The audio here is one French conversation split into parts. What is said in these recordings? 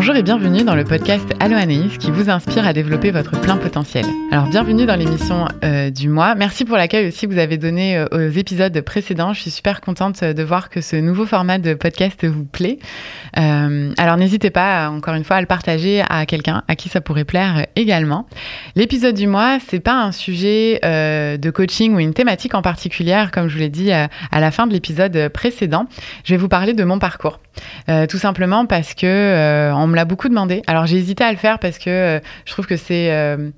Bonjour et bienvenue dans le podcast Allo Anaïs qui vous inspire à développer votre plein potentiel. Alors bienvenue dans l'émission euh, du mois. Merci pour l'accueil aussi que vous avez donné euh, aux épisodes précédents. Je suis super contente de voir que ce nouveau format de podcast vous plaît. Euh, alors n'hésitez pas encore une fois à le partager à quelqu'un à qui ça pourrait plaire également. L'épisode du mois, c'est pas un sujet de coaching ou une thématique en particulier comme je vous l'ai dit à la fin de l'épisode précédent. Je vais vous parler de mon parcours. tout simplement parce que on me l'a beaucoup demandé. Alors j'ai hésité à le faire parce que euh, je trouve que c'est euh,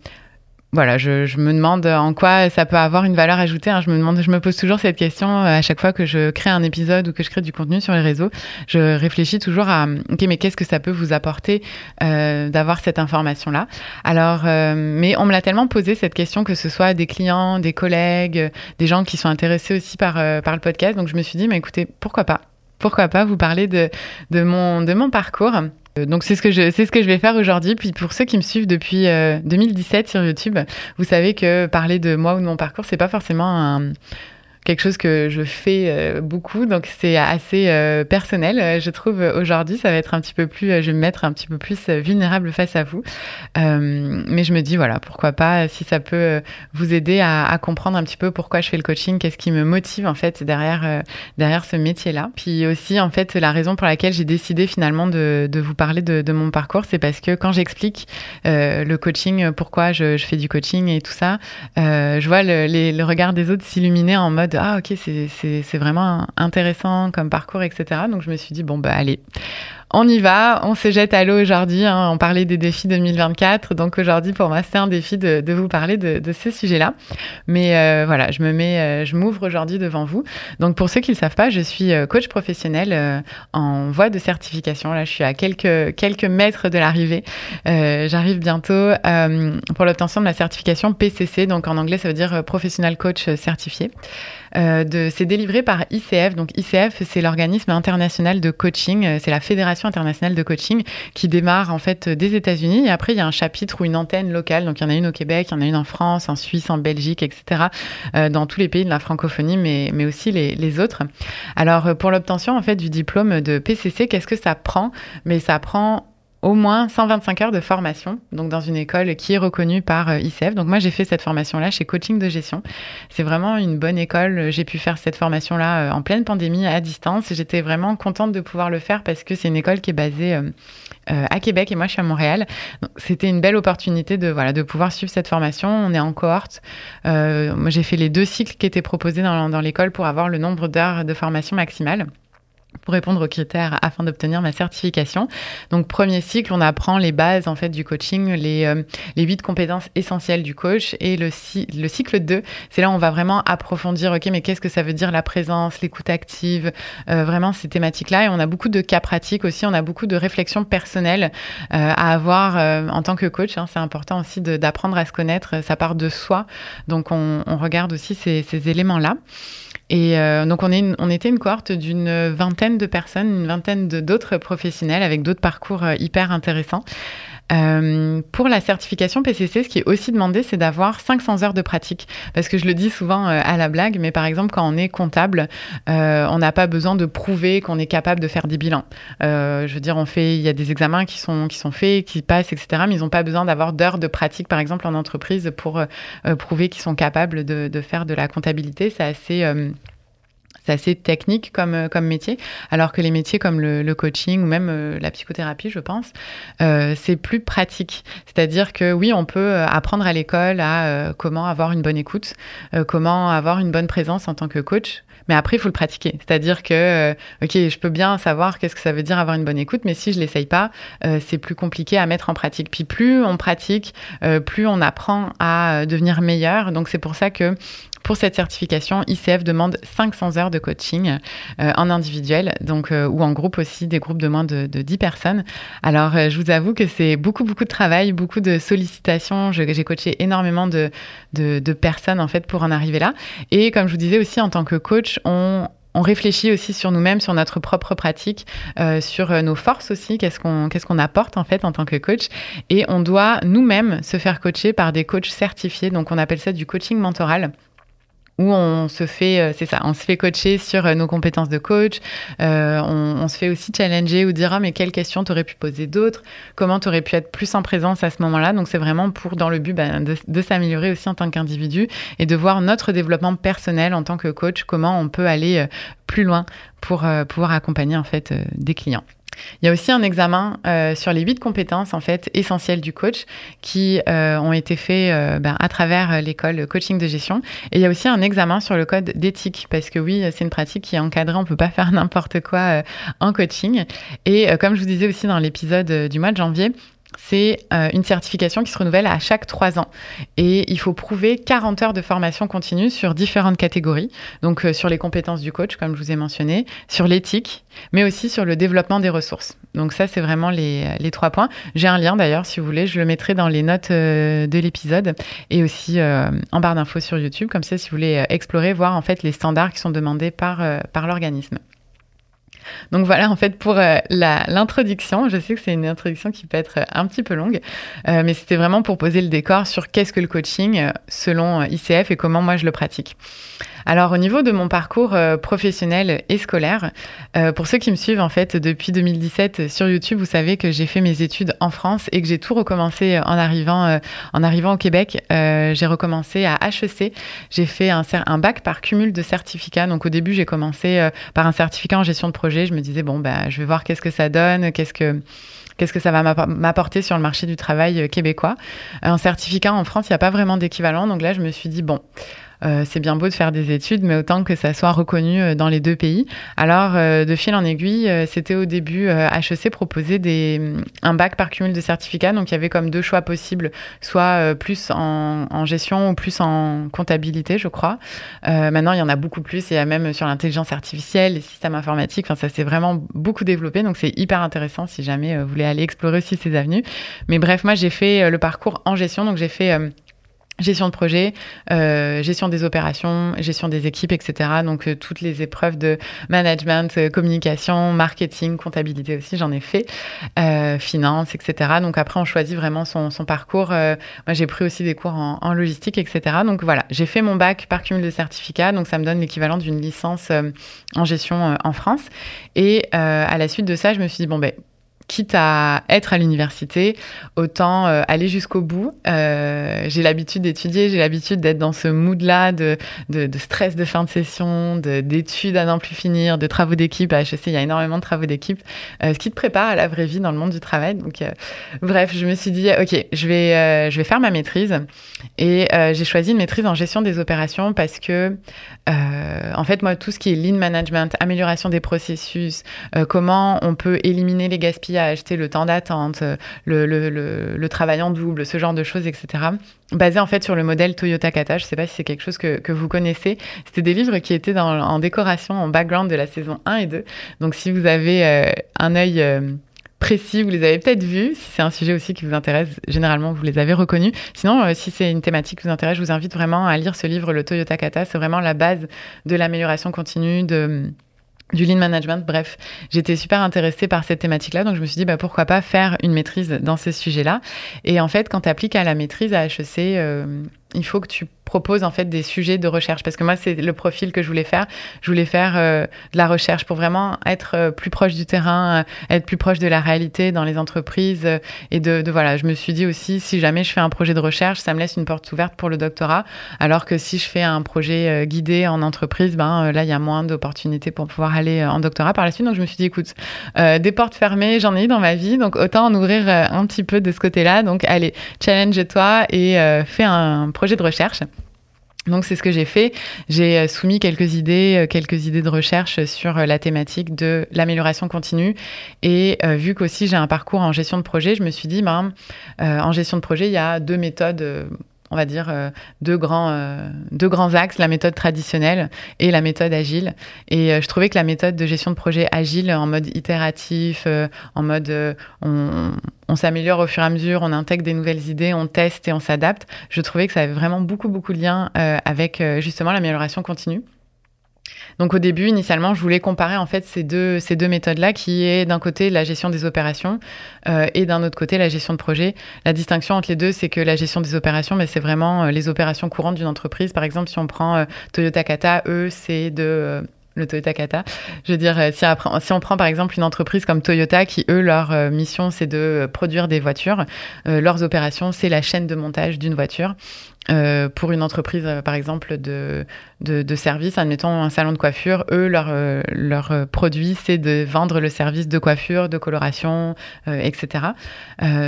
voilà, je, me demande en quoi ça peut avoir une valeur ajoutée. Hein. Je me pose toujours cette question euh, à chaque fois que je crée un épisode ou que je crée du contenu sur les réseaux. Je réfléchis toujours à, ok, mais qu'est-ce que ça peut vous apporter d'avoir cette information-là? Alors, mais on me l'a tellement posé cette question que ce soit des clients, des collègues, des gens qui sont intéressés aussi par par le podcast. Donc je me suis dit, mais écoutez, pourquoi pas? Pourquoi pas vous parler de mon parcours? Donc c'est ce que je c'est ce que je vais faire aujourd'hui. Puis pour ceux qui me suivent depuis 2017 euh, sur YouTube, vous savez que parler de moi ou de mon parcours, c'est pas forcément un, quelque chose que je fais euh, beaucoup, donc c'est assez euh, personnel. Euh, je trouve aujourd'hui, ça va être un petit peu plus, je vais me mettre un petit peu plus vulnérable face à vous. mais je me dis, voilà, pourquoi pas, si ça peut vous aider à, comprendre un petit peu pourquoi je fais le coaching, qu'est-ce qui me motive en fait derrière, derrière ce métier-là. Puis aussi, en fait, la raison pour laquelle j'ai décidé finalement de, vous parler de, mon parcours, c'est parce que quand j'explique le coaching, pourquoi je, fais du coaching et tout ça, je vois le regard des autres s'illuminer en mode ah ok c'est vraiment intéressant comme parcours etc donc je me suis dit bon bah allez on y va, on se jette à l'eau aujourd'hui. Hein, on parlait des défis 2024, donc aujourd'hui pour moi c'est un défi de, vous parler de, de ce sujet-là. Mais euh, voilà, je me mets, euh, je m'ouvre aujourd'hui devant vous. Donc pour ceux qui ne le savent pas, je suis euh, coach professionnel en voie de certification. Là, je suis à quelques quelques mètres de l'arrivée. J'arrive bientôt pour l'obtention de la certification PCC, donc en anglais ça veut dire Professional Coach Certifié. Euh, c'est délivré par ICF. Donc ICF, c'est l'organisme international de coaching, c'est la fédération internationale de coaching qui démarre en fait des États-Unis. Et après, il y a un chapitre ou une antenne locale. Donc, il y en a une au Québec, il y en a une en France, en Suisse, en Belgique, etc. Euh, dans tous les pays de la francophonie, mais, mais aussi les, les autres. Alors, euh, pour l'obtention en fait du diplôme de PCC, qu'est-ce que ça prend? Mais ça prend au moins 125 heures de formation, donc dans une école qui est reconnue par euh, ICF. Donc moi, j'ai fait cette formation-là chez Coaching de Gestion. C'est vraiment une bonne école. J'ai pu faire cette formation-là euh, en pleine pandémie à distance. J'étais vraiment contente de pouvoir le faire parce que c'est une école qui est basée euh, à Québec et moi, je suis à Montréal. C'était une belle opportunité de voilà de pouvoir suivre cette formation. On est en cohorte. moi, j'ai fait les deux cycles qui étaient proposés dans, dans l'école pour avoir le nombre d'heures de formation maximale pour répondre aux critères afin d'obtenir ma certification. Donc premier cycle, on apprend les bases en fait du coaching, les euh, les huit compétences essentielles du coach et le le cycle 2, c'est là où on va vraiment approfondir OK, mais qu'est-ce que ça veut dire la présence, l'écoute active, euh, vraiment ces thématiques-là et on a beaucoup de cas pratiques aussi, on a beaucoup de réflexions personnelles euh, à avoir euh, en tant que coach, hein. c'est important aussi d'apprendre à se connaître, ça part de soi. Donc on, on regarde aussi ces, ces éléments-là. Et euh, donc, on, on était une cohorte d'une vingtaine de personnes, une vingtaine d'autres professionnels avec d'autres parcours euh, hyper intéressants. Euh, pour la certification PCC, ce qui est aussi demandé, c'est d'avoir 500 heures de pratique. Parce que je le dis souvent euh, à la blague, mais par exemple, quand on est comptable, euh, on n'a pas besoin de prouver qu'on est capable de faire des bilans. Je veux dire, on fait, il y a des examens qui sont, qui sont faits, qui passent, etc. Mais ils n'ont pas besoin d'avoir d'heures de pratique, par exemple, en entreprise pour prouver qu'ils sont capables de, de, faire de la comptabilité. C'est assez c'est assez technique comme, euh, comme métier, alors que les métiers comme le, coaching ou même euh, la psychothérapie, je pense, euh, c'est plus pratique. C'est-à-dire que oui, on peut apprendre à l'école à comment avoir une bonne écoute, comment avoir une bonne présence en tant que coach, mais après, il faut le pratiquer. C'est-à-dire que, ok, je peux bien savoir qu'est-ce que ça veut dire avoir une bonne écoute, mais si je l'essaye pas, c'est plus compliqué à mettre en pratique. Puis plus on pratique, plus on apprend à devenir meilleur. Donc c'est pour ça que pour cette certification, ICF demande 500 heures de coaching euh, en individuel, donc euh, ou en groupe aussi, des groupes de moins de, de 10 personnes. Alors, euh, je vous avoue que c'est beaucoup beaucoup de travail, beaucoup de sollicitations. J'ai coaché énormément de, de, de personnes en fait pour en arriver là. Et comme je vous disais aussi, en tant que coach, on on réfléchit aussi sur nous-mêmes, sur notre propre pratique, euh, sur nos forces aussi, qu'est-ce qu'on qu'est-ce qu'on apporte en fait en tant que coach. Et on doit nous-mêmes se faire coacher par des coachs certifiés, donc on appelle ça du coaching mentoral. Où on se fait, euh, c'est ça, on se fait coacher sur euh, nos compétences de coach. Euh, on, se fait aussi challenger ou dire ah mais quelles questions t'aurais pu poser d'autres, comment t'aurais pu être plus en présence à ce moment-là? Donc c'est vraiment pour dans le but bah, de, s'améliorer aussi en tant qu'individu et de voir notre développement personnel en tant que coach, comment on peut aller plus loin pour pouvoir accompagner en fait des clients. Il y a aussi un examen euh, sur les huit compétences en fait essentielles du coach qui euh, ont été faits euh, ben, à travers l'école coaching de gestion. Et il y a aussi un examen sur le code d'éthique parce que oui, c'est une pratique qui est encadrée, on peut pas faire n'importe quoi en coaching. Et comme je vous disais aussi dans l'épisode du mois de janvier, c'est euh, une certification qui se renouvelle à chaque trois ans. Et il faut prouver 40 heures de formation continue sur différentes catégories. Donc euh, sur les compétences du coach, comme je vous ai mentionné, sur l'éthique, mais aussi sur le développement des ressources. Donc ça, c'est vraiment les, les, trois points. J'ai un lien d'ailleurs, si vous voulez, je le mettrai dans les notes euh, de l'épisode et aussi en barre d'infos sur YouTube. Comme ça, si vous voulez explorer, voir en fait les standards qui sont demandés par l'organisme. Donc voilà, en fait, pour euh, l'introduction, je sais que c'est une introduction qui peut être un petit peu longue, euh, mais c'était vraiment pour poser le décor sur qu'est-ce que le coaching euh, selon ICF et comment moi je le pratique. Alors au niveau de mon parcours euh, professionnel et scolaire, euh, pour ceux qui me suivent en fait depuis 2017 sur YouTube, vous savez que j'ai fait mes études en France et que j'ai tout recommencé en arrivant euh, en arrivant au Québec. j'ai recommencé à HEC. J'ai fait un, un, bac par cumul de certificats. Donc au début j'ai commencé par un certificat en gestion de projet. Je me disais bon bah je vais voir qu'est-ce que ça donne, qu'est-ce que qu'est-ce que ça va m'apporter sur le marché du travail québécois. Un certificat en France, il n'y a pas vraiment d'équivalent. Donc là, je me suis dit, bon, euh, c'est bien beau de faire des études, mais autant que ça soit reconnu euh, dans les deux pays. Alors, euh, de fil en aiguille, c'était au début HEC proposait mm, un bac par cumul de certificats. Donc, il y avait comme deux choix possibles, soit plus en, gestion ou plus en comptabilité, je crois. maintenant, il y en a beaucoup plus. Il y a même sur l'intelligence artificielle, les systèmes informatiques. Enfin, ça s'est vraiment beaucoup développé. Donc, c'est hyper intéressant si jamais vous voulez aller explorer aussi ces avenues. Mais bref, moi, j'ai fait le parcours en gestion. Donc, j'ai fait gestion de projet, euh, gestion des opérations, gestion des équipes, etc. Donc euh, toutes les épreuves de management, euh, communication, marketing, comptabilité aussi, j'en ai fait, finance, etc. Donc après, on choisit vraiment son, parcours. moi, j'ai pris aussi des cours en, en, logistique, etc. Donc voilà, j'ai fait mon bac par cumul de certificats, donc ça me donne l'équivalent d'une licence en gestion en France. Et à la suite de ça, je me suis dit, bon, ben, quitte à être à l'université, autant euh, aller jusqu'au bout. Euh, j'ai l'habitude d'étudier, j'ai l'habitude d'être dans ce mood-là de, de, stress de fin de session, d'études à n'en plus finir, de travaux d'équipe. À HEC, il y a énormément de travaux d'équipe, euh, ce qui te prépare à la vraie vie dans le monde du travail. Donc, bref, je me suis dit, OK, je vais, je vais faire ma maîtrise. Et j'ai choisi une maîtrise en gestion des opérations parce que, en fait, moi, tout ce qui est lean management, amélioration des processus, comment on peut éliminer les gaspillages, acheter le temps d'attente, le, le, travail en double, ce genre de choses, etc. Basé en fait sur le modèle Toyota Kata. Je ne sais pas si c'est quelque chose que, vous connaissez. C'était des livres qui étaient en décoration, en background de la saison 1 et 2. Donc si vous avez euh, un œil... Euh, précis, vous les avez peut-être vus. Si c'est un sujet aussi qui vous intéresse, généralement, vous les avez reconnus. Sinon, euh, si c'est une thématique qui vous intéresse, je vous invite vraiment à lire ce livre, le Toyota Kata. C'est vraiment la base de l'amélioration continue, de du lean management. Bref, j'étais super intéressée par cette thématique-là, donc je me suis dit bah, pourquoi pas faire une maîtrise dans ce sujet-là. Et en fait, quand tu à la maîtrise à HEC, euh, il faut que tu proposes en fait des sujets de recherche. Parce que moi c'est le profil que je voulais faire. Je voulais faire euh, de la recherche pour vraiment être euh, plus proche du terrain euh, être plus proche de la réalité dans les entreprises et de, voilà. Je me suis dit aussi si jamais je fais un projet de recherche ça me laisse une porte ouverte pour le doctorat. Alors que si je fais un projet guidé en entreprise ben là il y a moins d'opportunités pour pouvoir aller en doctorat par la suite. Donc je me suis dit écoute des portes fermées j'en ai eu dans ma vie. Donc autant en ouvrir un petit peu de ce côté là donc allez challenge-toi et fais un projet projet de recherche. Donc c'est ce que j'ai fait. J'ai euh, soumis quelques idées, euh, quelques idées de recherche sur euh, la thématique de l'amélioration continue. Et vu qu'aussi j'ai un parcours en gestion de projet, je me suis dit, ben, en gestion de projet, il y a deux méthodes on va dire, euh, deux, grands, euh, deux grands axes, la méthode traditionnelle et la méthode agile. Et euh, je trouvais que la méthode de gestion de projet agile, en mode itératif, en mode on, on s'améliore au fur et à mesure, on intègre des nouvelles idées, on teste et on s'adapte, je trouvais que ça avait vraiment beaucoup, beaucoup de liens avec justement l'amélioration continue. Donc au début, initialement, je voulais comparer en fait ces deux, ces deux méthodes-là, qui est d'un côté la gestion des opérations euh, et d'un autre côté la gestion de projet. La distinction entre les deux, c'est que la gestion des opérations, mais c'est vraiment euh, les opérations courantes d'une entreprise. Par exemple, si on prend euh, Toyota Kata, eux, c'est de le Toyota Kata. Je veux dire, si, si, on prend par exemple une entreprise comme Toyota, qui eux, leur mission, c'est de produire des voitures, leurs opérations, c'est la chaîne de montage d'une voiture. Euh, pour une entreprise, euh, par exemple, de, de, de, service, admettons un salon de coiffure, eux, leur, euh, leur produit, c'est de vendre le service de coiffure, de coloration, etc.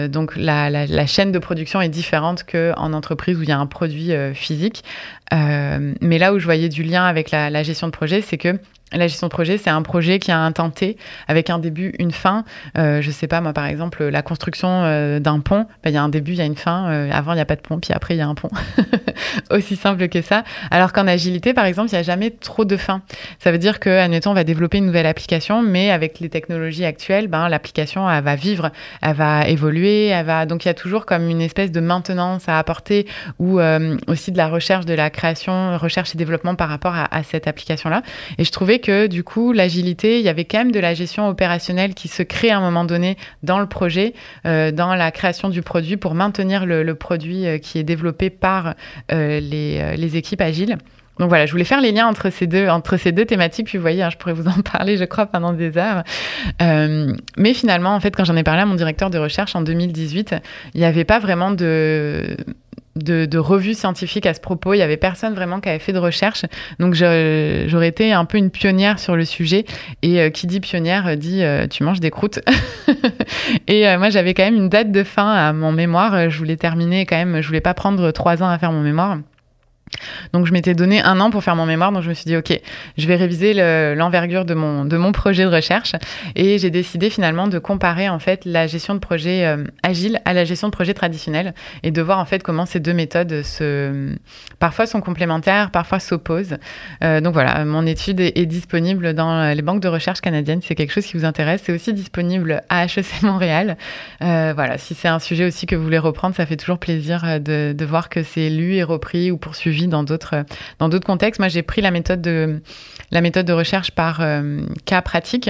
donc la, la, la, chaîne de production est différente qu'en entreprise où il y a un produit physique. mais là où je voyais du lien avec la, la gestion de projet, c'est que la gestion de projet, c'est un projet qui a un temps T avec un début, une fin. Euh, je sais pas, moi, par exemple, la construction euh, d'un pont, bah, il y a un début, il y a une fin. Euh, avant, il n'y a pas de pont, puis après, il y a un pont. Aussi simple que ça. Alors qu'en agilité, par exemple, il n'y a jamais trop de fin. Ça veut dire que, on va développer une nouvelle application, mais avec les technologies actuelles, ben, l'application, elle va vivre, elle va évoluer. Donc, il y a toujours comme une espèce de maintenance à apporter ou euh, aussi de la recherche, de la création, recherche et développement par rapport à, à cette application-là. Et je trouvais que du coup, l'agilité, il y avait quand même de la gestion opérationnelle qui se crée à un moment donné dans le projet, euh, dans la création du produit pour maintenir le, produit euh, qui est développé par euh, les, équipes agiles. Donc voilà, je voulais faire les liens entre ces deux, entre ces deux thématiques. Puis vous voyez, hein, je pourrais vous en parler, je crois, pendant des heures. Mais finalement, en fait, quand j'en ai parlé à mon directeur de recherche en 2018, il n'y avait pas vraiment de de, de revues scientifiques à ce propos. Il y avait personne vraiment qui avait fait de recherche. Donc j'aurais été un peu une pionnière sur le sujet. Et euh, qui dit pionnière dit euh, tu manges des croûtes. et euh, moi j'avais quand même une date de fin à mon mémoire. Je voulais terminer quand même. Je voulais pas prendre trois ans à faire mon mémoire. Donc je m'étais donné un an pour faire mon mémoire, donc je me suis dit ok, je vais réviser l'envergure de, mon, de mon projet de recherche et j'ai décidé finalement de comparer en fait la gestion de projet euh, agile à la gestion de projet traditionnel et de voir en fait comment ces deux méthodes se parfois sont complémentaires, parfois s'opposent. Euh, donc voilà, mon étude est, disponible dans les banques de recherche canadiennes. C'est quelque chose qui vous intéresse. C'est aussi disponible à HEC Montréal. Euh, voilà, si c'est un sujet aussi que vous voulez reprendre, ça fait toujours plaisir de, de voir que c'est lu et repris ou poursuivi dans d'autres dans d'autres contextes. Moi, j'ai pris la méthode de la méthode de recherche par euh, cas pratique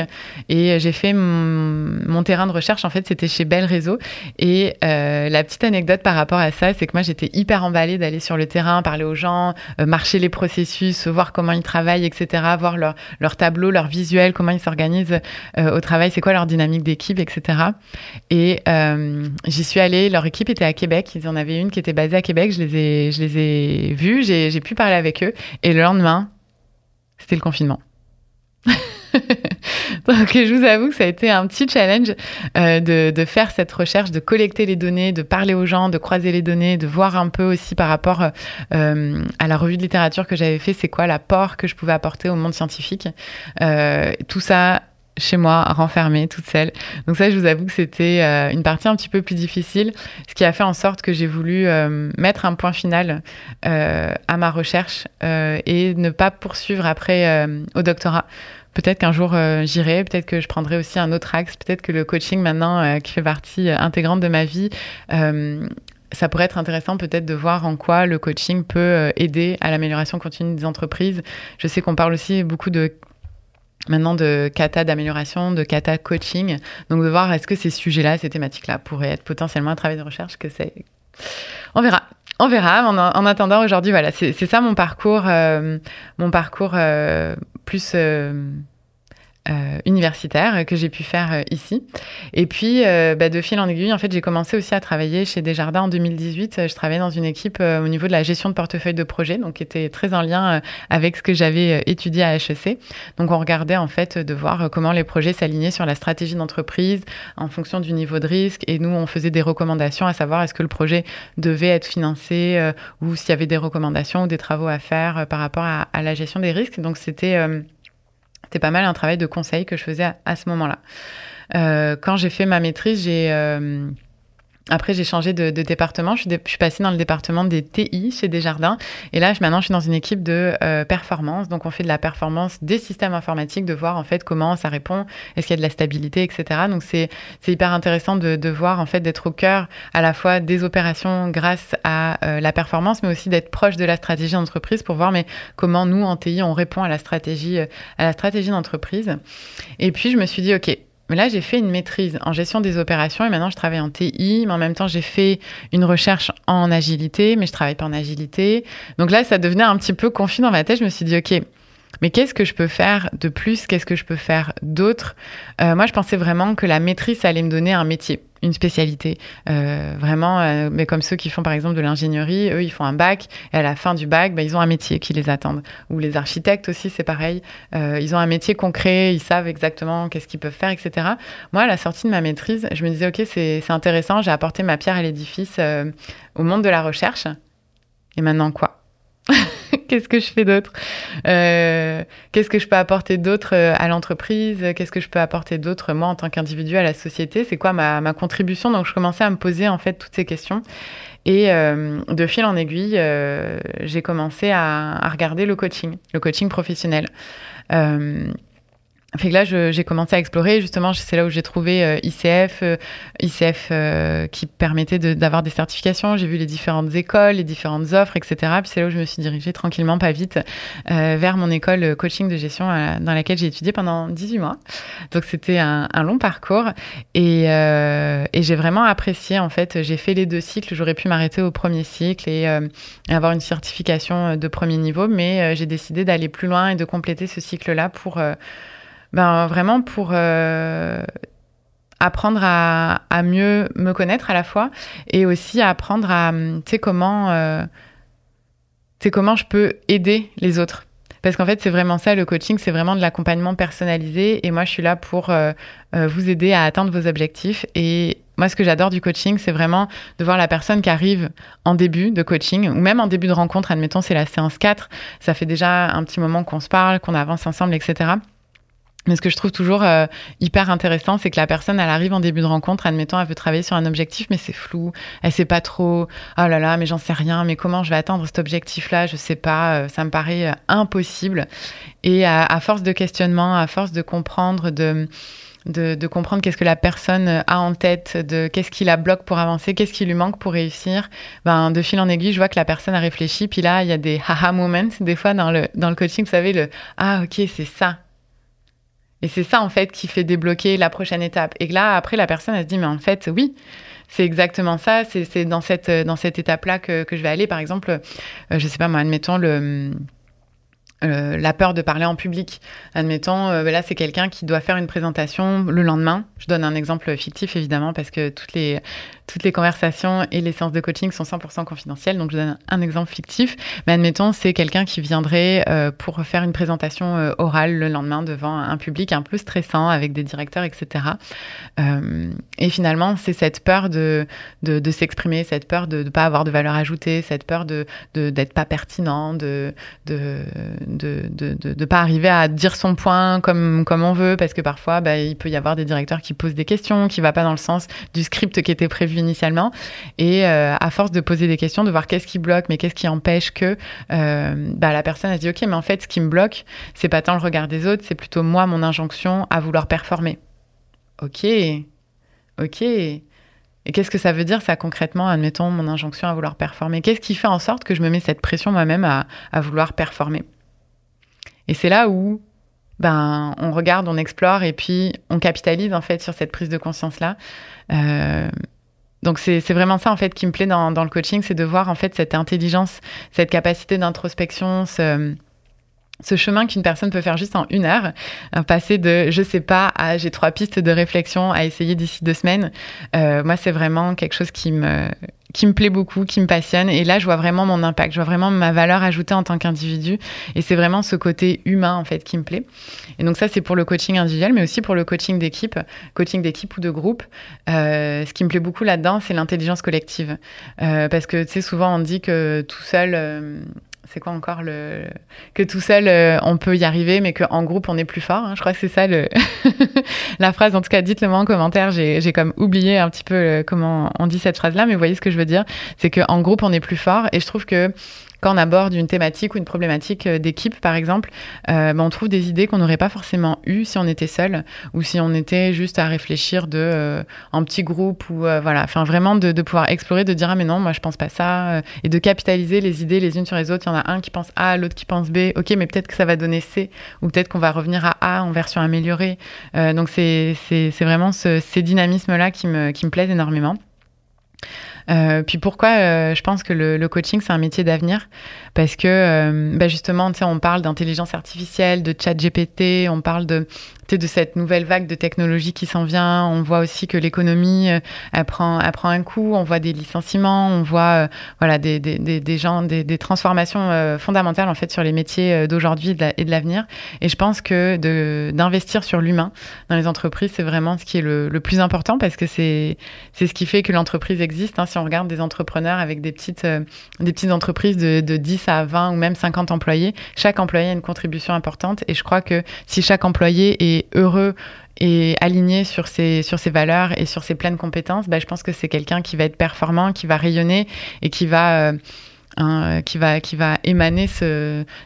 et j'ai fait mon, terrain de recherche en fait c'était chez Bell Réseau. Et euh, la petite anecdote par rapport à ça c'est que moi j'étais hyper emballée d'aller sur le terrain parler aux gens euh, marcher les processus voir comment ils travaillent etc voir leur leur tableau leur visuel comment ils s'organisent au travail c'est quoi leur dynamique d'équipe etc et j'y suis allée leur équipe était à Québec ils en avaient une qui était basée à Québec je les ai je les ai vus j'ai pu parler avec eux et le lendemain c'était le confinement. Donc, je vous avoue que ça a été un petit challenge euh, de, faire cette recherche, de collecter les données, de parler aux gens, de croiser les données, de voir un peu aussi par rapport euh, à la revue de littérature que j'avais fait, c'est quoi l'apport que je pouvais apporter au monde scientifique. Euh, tout ça chez moi, renfermée, toute seule. Donc ça, je vous avoue que c'était euh, une partie un petit peu plus difficile, ce qui a fait en sorte que j'ai voulu euh, mettre un point final euh, à ma recherche et ne pas poursuivre après au doctorat. Peut-être qu'un jour j'irai, peut-être que je prendrai aussi un autre axe, peut-être que le coaching maintenant, qui fait partie intégrante de ma vie, ça pourrait être intéressant peut-être de voir en quoi le coaching peut aider à l'amélioration continue des entreprises. Je sais qu'on parle aussi beaucoup de maintenant de kata d'amélioration, de kata coaching. Donc de voir est-ce que ces sujets-là, ces thématiques-là pourraient être potentiellement un travail de recherche que c'est. On verra. On verra. En, en attendant, aujourd'hui, voilà, c'est ça mon parcours, euh, mon parcours euh, plus euh, euh, universitaire que j'ai pu faire euh, ici. Et puis, euh, bah, de fil en aiguille, en fait, j'ai commencé aussi à travailler chez Desjardins en 2018. Je travaillais dans une équipe au niveau de la gestion de portefeuille de projet, donc qui était très en lien avec ce que j'avais étudié à HEC. Donc, on regardait en fait de voir comment les projets s'alignaient sur la stratégie d'entreprise en fonction du niveau de risque. Et nous, on faisait des recommandations à savoir est-ce que le projet devait être financé ou s'il y avait des recommandations ou des travaux à faire par rapport à, à, la gestion des risques. Donc, c'était c'était pas mal un travail de conseil que je faisais à, ce moment-là. Euh, quand j'ai fait ma maîtrise, j'ai euh, après, j'ai changé de, département. Je suis, passée dans le département des TI chez Desjardins. Et là, je, maintenant, je suis dans une équipe de euh, performance. Donc, on fait de la performance des systèmes informatiques, de voir en fait comment ça répond, est-ce qu'il y a de la stabilité, etc. Donc, c'est hyper intéressant de, de, voir en fait d'être au cœur à la fois des opérations grâce à euh, la performance, mais aussi d'être proche de la stratégie d'entreprise pour voir mais comment nous en TI on répond à la stratégie euh, à la stratégie d'entreprise. Et puis, je me suis dit ok là, j'ai fait une maîtrise en gestion des opérations et maintenant je travaille en TI, mais en même temps j'ai fait une recherche en agilité, mais je travaille pas en agilité. Donc là, ça devenait un petit peu confus dans ma tête. Je me suis dit, ok, mais qu'est-ce que je peux faire de plus? Qu'est-ce que je peux faire d'autre? Euh, Moi, je pensais vraiment que la maîtrise, allait me donner un métier une spécialité. Euh, vraiment, euh, mais comme ceux qui font par exemple de l'ingénierie, eux, ils font un bac et à la fin du bac, bah, ils ont un métier qui les attend. Ou les architectes aussi, c'est pareil. Ils ont un métier concret, ils savent exactement qu'est-ce qu'ils peuvent faire, etc. Moi, à la sortie de ma maîtrise, je me disais, OK, c'est intéressant, j'ai apporté ma pierre à l'édifice au monde de la recherche. Et maintenant quoi? Qu'est-ce que je fais d'autre euh, Qu'est-ce que je peux apporter d'autre euh, à l'entreprise? Qu'est-ce que je peux apporter d'autre moi en tant qu'individu à la société? C'est quoi ma, ma, contribution? Donc je commençais à me poser en fait toutes ces questions. Et euh, de fil en aiguille, j'ai commencé à, à, regarder le coaching, le coaching professionnel. Fait que là, j'ai commencé à explorer. Justement, c'est là où j'ai trouvé euh, ICF, euh, ICF euh, qui permettait d'avoir des certifications. J'ai vu les différentes écoles, les différentes offres, etc. Puis c'est là où je me suis dirigée tranquillement, pas vite, vers mon école coaching de gestion dans laquelle j'ai étudié pendant 18 mois. Donc c'était un, long parcours et, j'ai vraiment apprécié. En fait, j'ai fait les deux cycles. J'aurais pu m'arrêter au premier cycle et, avoir une certification de premier niveau, mais j'ai décidé d'aller plus loin et de compléter ce cycle-là pour ben, Vraiment pour euh, apprendre à, à, mieux me connaître à la fois et aussi apprendre à, tu sais, comment, euh, comment je peux aider les autres. Parce qu'en fait, c'est vraiment ça, le coaching, c'est vraiment de l'accompagnement personnalisé. Et moi, je suis là pour euh, vous aider à atteindre vos objectifs. Et moi, ce que j'adore du coaching, c'est vraiment de voir la personne qui arrive en début de coaching ou même en début de rencontre. Admettons, c'est la séance 4. Ça fait déjà un petit moment qu'on se parle, qu'on avance ensemble, etc. Mais ce que je trouve toujours euh, hyper intéressant, c'est que la personne, elle arrive en début de rencontre, admettons, elle veut travailler sur un objectif, mais c'est flou, elle sait pas trop. Oh là là, mais j'en sais rien, mais comment je vais atteindre cet objectif-là? Je sais pas, euh, ça me paraît euh, impossible. Et à, à, force de questionnement, à force de comprendre, de, de, de comprendre qu'est-ce que la personne a en tête, de qu'est-ce qui la bloque pour avancer, qu'est-ce qui lui manque pour réussir, ben de fil en aiguille, je vois que la personne a réfléchi. Puis là, il y a des haha moments des fois dans le dans le coaching, vous savez le ah ok c'est ça et c'est ça, en fait, qui fait débloquer la prochaine étape. Et là, après, la personne, elle se dit, mais en fait, oui, c'est exactement ça. C'est dans cette, dans cette étape-là que, que, je vais aller. Par exemple, euh, je sais pas moi, admettons le euh, la peur de parler en public. Admettons, euh, là, c'est quelqu'un qui doit faire une présentation le lendemain. Je donne un exemple fictif, évidemment, parce que toutes les, toutes les conversations et les séances de coaching sont 100% confidentielles. Donc, je donne un exemple fictif. Mais admettons, c'est quelqu'un qui viendrait euh, pour faire une présentation orale le lendemain devant un public un peu stressant avec des directeurs, etc. et finalement, c'est cette peur de, s'exprimer, cette peur de ne pas avoir de valeur ajoutée, cette peur d'être pas pertinent, de, de pas arriver à dire son point comme, comme on veut, parce que parfois, bah, il peut y avoir des directeurs qui posent des questions, qui ne va pas dans le sens du script qui était prévu initialement. Et euh, à force de poser des questions, de voir qu'est-ce qui bloque, mais qu'est-ce qui empêche que euh, bah, la personne a dit, OK, mais en fait, ce qui me bloque, c'est pas tant le regard des autres, c'est plutôt moi, mon injonction à vouloir performer. OK, OK. Et qu'est-ce que ça veut dire, ça, concrètement, admettons, mon injonction à vouloir performer? Qu'est-ce qui fait en sorte que je me mets cette pression moi-même à, vouloir performer? Et c'est là où ben, on regarde, on explore et puis on capitalise en fait sur cette prise de conscience-là. Euh, donc c'est vraiment ça en fait qui me plaît dans, le coaching, c'est de voir en fait cette intelligence, cette capacité d'introspection, ce, chemin qu'une personne peut faire juste en une heure, passer de je sais pas à j'ai trois pistes de réflexion à essayer d'ici deux semaines. Euh, moi, c'est vraiment quelque chose qui me qui me plaît beaucoup, qui me passionne. Et là, je vois vraiment mon impact, je vois vraiment ma valeur ajoutée en tant qu'individu. Et c'est vraiment ce côté humain, en fait, qui me plaît. Et donc ça, c'est pour le coaching individuel, mais aussi pour le coaching d'équipe, coaching d'équipe ou de groupe. Euh, ce qui me plaît beaucoup là-dedans, c'est l'intelligence collective. Euh, parce que, tu sais, souvent, on dit que tout seul... Euh, c'est quoi encore le que tout seul euh, on peut y arriver mais qu'en groupe on est plus fort hein. je crois que c'est ça le la phrase. En tout cas dites-le moi en commentaire. J'ai comme oublié un petit peu euh, comment on dit cette phrase là mais vous voyez ce que je veux dire. C'est qu'en groupe on est plus fort. Et je trouve que quand on aborde une thématique ou une problématique euh, d'équipe, par exemple, euh, ben, on trouve des idées qu'on n'aurait pas forcément eues si on était seul ou si on était juste à réfléchir de euh, en petit groupe ou voilà, enfin vraiment de, pouvoir explorer, de dire ah mais non, moi je pense pas ça et de capitaliser les idées les unes sur les autres. Il y en a un qui pense A, l'autre qui pense B. Ok, mais peut-être que ça va donner C ou peut-être qu'on va revenir à A en version améliorée. donc c'est vraiment ce, ces dynamismes là qui me plaisent énormément. Euh, puis pourquoi euh, je pense que le, coaching, c'est un métier d'avenir? Parce que euh, bah justement, on parle d'intelligence artificielle, de chat GPT, on parle de de cette nouvelle vague de technologie qui s'en vient. On voit aussi que l'économie euh, elle prend, elle prend un coup. On voit des licenciements, on voit euh, voilà des, des, des, des, des transformations euh, fondamentales en fait sur les métiers d'aujourd'hui et de l'avenir. Et je pense que d'investir sur l'humain dans les entreprises, c'est vraiment ce qui est le, le plus important parce que c'est c'est ce qui fait que l'entreprise existe. Hein. Si on regarde des entrepreneurs avec des petites des petites entreprises de, de 10 à 20 ou même 50 employés, chaque employé a une contribution importante. Et je crois que si chaque employé est heureux et aligné sur ses, sur ses valeurs et sur ses pleines compétences, bah, je pense que c'est quelqu'un qui va être performant, qui va rayonner et qui va, euh, qui va, qui va émaner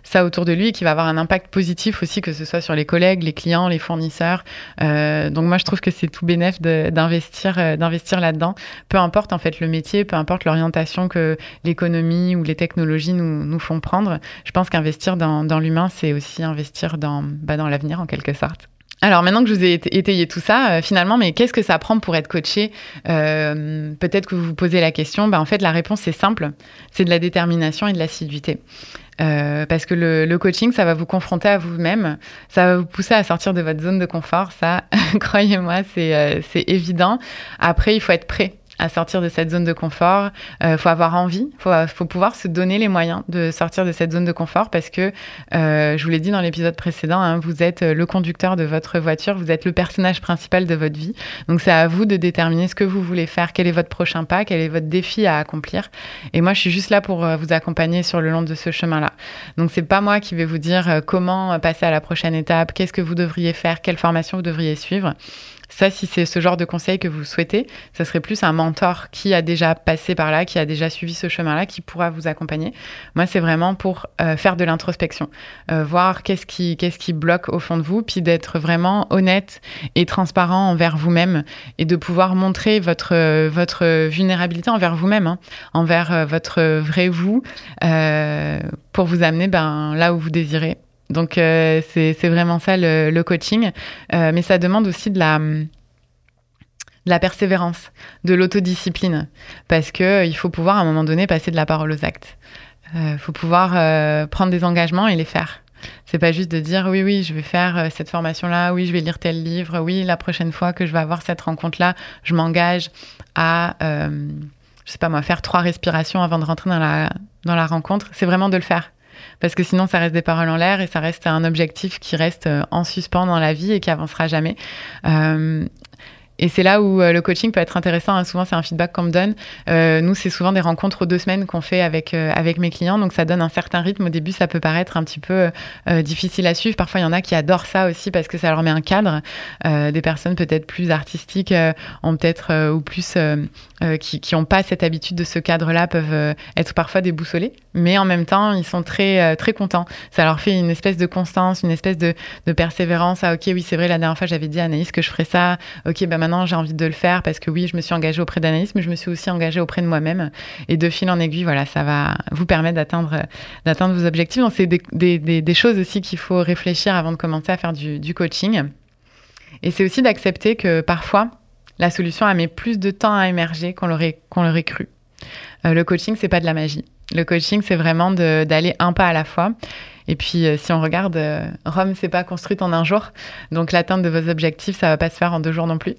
ça autour de lui et qui va avoir un impact positif aussi, que ce soit sur les collègues, les clients, les fournisseurs. Euh, donc moi, je trouve que c'est tout bénéf d'investir euh, d'investir là-dedans. Peu importe en fait le métier, peu importe l'orientation que l'économie ou les technologies nous, nous font prendre. Je pense qu'investir dans, dans l'humain, c'est aussi investir dans, bah, dans l'avenir en quelque sorte. Alors maintenant que je vous ai étayé tout ça, euh, finalement, mais qu'est-ce que ça prend pour être coaché euh, Peut-être que vous vous posez la question. Ben, en fait, la réponse est simple. C'est de la détermination et de l'assiduité. Euh, parce que le, le, coaching, ça va vous confronter à vous-même, ça va vous pousser à sortir de votre zone de confort. Ça, croyez-moi, c'est évident. Après, il faut être prêt à sortir de cette zone de confort. Il euh, faut avoir envie, il faut, faut, pouvoir se donner les moyens de sortir de cette zone de confort parce que, euh, je vous l'ai dit dans l'épisode précédent, hein, vous êtes le conducteur de votre voiture, vous êtes le personnage principal de votre vie. Donc c'est à vous de déterminer ce que vous voulez faire, quel est votre prochain pas, quel est votre défi à accomplir. Et moi, je suis juste là pour euh, vous accompagner sur le long de ce chemin-là. Donc c'est pas moi qui vais vous dire euh, comment passer à la prochaine étape, qu'est-ce que vous devriez faire, quelle formation vous devriez suivre. Ça, si c'est ce genre de conseil que vous souhaitez, ça serait plus un mentor qui a déjà passé par là, qui a déjà suivi ce chemin-là, qui pourra vous accompagner. Moi, c'est vraiment pour euh, faire de l'introspection, euh, voir qu'est-ce qui, qu'est-ce qui bloque au fond de vous, puis d'être vraiment honnête et transparent envers vous-même et de pouvoir montrer votre, votre vulnérabilité envers vous-même, hein, envers euh, votre vrai vous, pour vous amener ben, là où vous désirez donc euh, c'est vraiment ça le, coaching, euh, mais ça demande aussi de la persévérance, de l'autodiscipline, parce que euh, il faut pouvoir à un moment donné passer de la parole aux actes. Il faut pouvoir prendre des engagements et les faire. C'est pas juste de dire oui, oui, je vais faire cette formation-là, oui, je vais lire tel livre, oui, la prochaine fois que je vais avoir cette rencontre-là, je m'engage à, je sais pas moi, faire trois respirations avant de rentrer dans la, dans la rencontre. C'est vraiment de le faire parce que sinon ça reste des paroles en l'air et ça reste un objectif qui reste euh, en suspens dans la vie et qui avancera jamais. Euh, et c'est là où euh, le coaching peut être intéressant. Hein. Souvent, c'est un feedback qu'on me donne. Euh, nous, c'est souvent des rencontres aux deux semaines qu'on fait avec, euh, avec mes clients. Donc, ça donne un certain rythme. Au début, ça peut paraître un petit peu difficile à suivre. Parfois, il y en a qui adorent ça aussi parce que ça leur met un cadre. Des personnes peut-être plus artistiques ont peut-être ou plus qui n'ont pas cette habitude de ce cadre-là peuvent être parfois déboussolés. Mais en même temps, ils sont très, très contents. Ça leur fait une espèce de constance, une espèce de, persévérance. Ah, ok, oui, c'est vrai, la dernière fois, j'avais dit à Anaïs que je ferais ça. Ok, ben maintenant, j'ai envie de le faire parce que oui, je me suis engagée auprès d'Anaïs, mais je me suis aussi engagée auprès de moi-même. Et de fil en aiguille, voilà, ça va vous permettre d'atteindre, d'atteindre vos objectifs. Donc, c'est des, choses aussi qu'il faut réfléchir avant de commencer à faire du, du coaching. Et c'est aussi d'accepter que parfois, la solution a mis plus de temps à émerger qu'on l'aurait, qu'on l'aurait cru. Euh, le coaching, c'est pas de la magie. Le coaching, c'est vraiment d'aller un pas à la fois. Et puis, euh, si on regarde, euh, Rome, c'est pas construite en un jour. Donc, l'atteinte de vos objectifs, ça va pas se faire en deux jours non plus.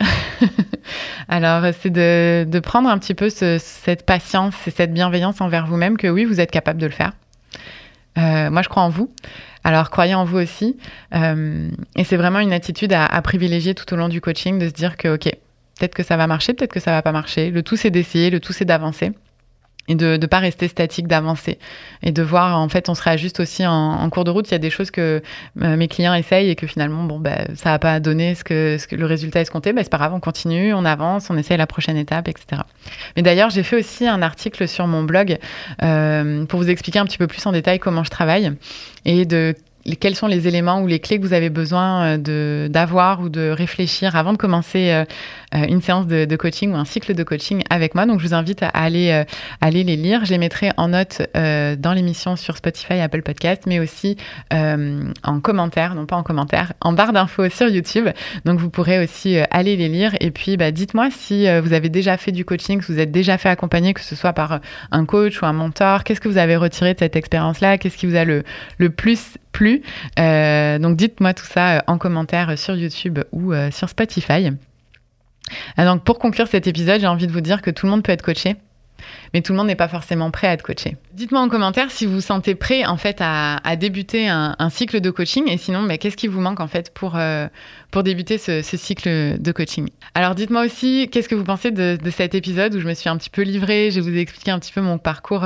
Alors, c'est de, prendre un petit peu ce, cette patience et cette bienveillance envers vous-même que oui, vous êtes capable de le faire. Euh, moi, je crois en vous. Alors, croyez en vous aussi. Euh, et c'est vraiment une attitude à, à, privilégier tout au long du coaching, de se dire que, OK, peut-être que ça va marcher, peut-être que ça va pas marcher. Le tout, c'est d'essayer, le tout, c'est d'avancer. Et de ne pas rester statique, d'avancer et de voir en fait on se réajuste aussi en, cours de route. Il y a des choses que euh, mes clients essayent et que finalement bon ben ça n'a pas donné ce que, le résultat escompté, ben c'est pas grave, on continue, on avance, on essaye la prochaine étape, etc. Mais d'ailleurs j'ai fait aussi un article sur mon blog euh, pour vous expliquer un petit peu plus en détail comment je travaille et de quels sont les éléments ou les clés que vous avez besoin euh, d'avoir ou de réfléchir avant de commencer une séance de, coaching ou un cycle de coaching avec moi. Donc, je vous invite à aller, aller les lire. Je les mettrai en note dans l'émission sur Spotify, Apple Podcast, mais aussi en commentaire, non pas en commentaire, en barre d'infos sur YouTube. Donc, vous pourrez aussi aller les lire. Et puis, bah, dites-moi si vous avez déjà fait du coaching, si vous êtes déjà fait accompagner, que ce soit par un coach ou un mentor. Qu'est-ce que vous avez retiré de cette expérience-là? Qu'est-ce qui vous a le, plus. Euh, donc dites-moi tout ça euh, en commentaire sur YouTube ou euh, sur Spotify. Donc pour conclure cet épisode, j'ai envie de vous dire que tout le monde peut être coaché. Mais tout le monde n'est pas forcément prêt à être coaché. Dites-moi en commentaire si vous vous sentez prêt en fait à, débuter un, cycle de coaching et sinon mais qu'est-ce qui vous manque en fait pour, pour débuter ce, cycle de coaching? Alors dites-moi aussi qu'est-ce que vous pensez de, cet épisode où je me suis un petit peu livrée, je vous expliquer un petit peu mon parcours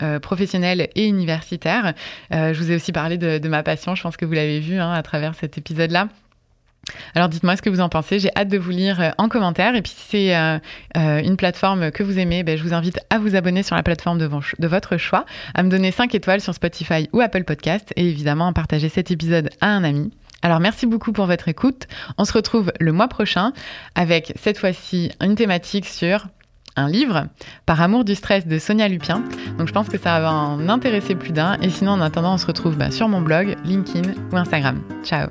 euh, professionnelle et universitaire. Euh, je vous ai aussi parlé de, ma passion, je pense que vous l'avez vu hein, à travers cet épisode-là. Alors dites-moi ce que vous en pensez, j'ai hâte de vous lire euh, en commentaire et puis si c'est une plateforme que vous aimez, ben, je vous invite à vous abonner sur la plateforme de, votre choix, à me donner 5 étoiles sur Spotify ou Apple Podcast et évidemment à partager cet épisode à un ami. Alors merci beaucoup pour votre écoute, on se retrouve le mois prochain avec cette fois-ci une thématique sur un livre, Par amour du stress de Sonia Lupien. Donc je pense que ça va en intéresser plus d'un. Et sinon, en attendant, on se retrouve bah, sur mon blog, LinkedIn ou Instagram. Ciao